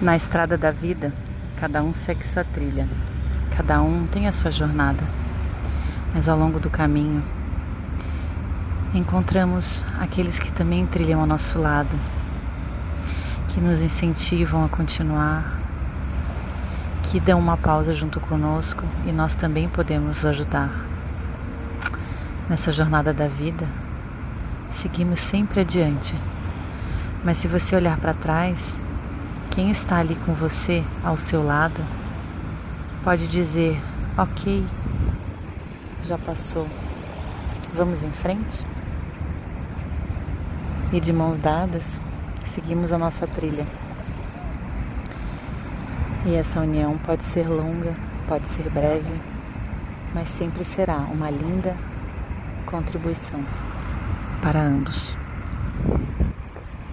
Na estrada da vida, cada um segue sua trilha, cada um tem a sua jornada, mas ao longo do caminho encontramos aqueles que também trilham ao nosso lado, que nos incentivam a continuar, que dão uma pausa junto conosco e nós também podemos ajudar. Nessa jornada da vida, seguimos sempre adiante, mas se você olhar para trás, quem está ali com você, ao seu lado, pode dizer: Ok, já passou, vamos em frente? E de mãos dadas, seguimos a nossa trilha. E essa união pode ser longa, pode ser breve, mas sempre será uma linda contribuição para ambos.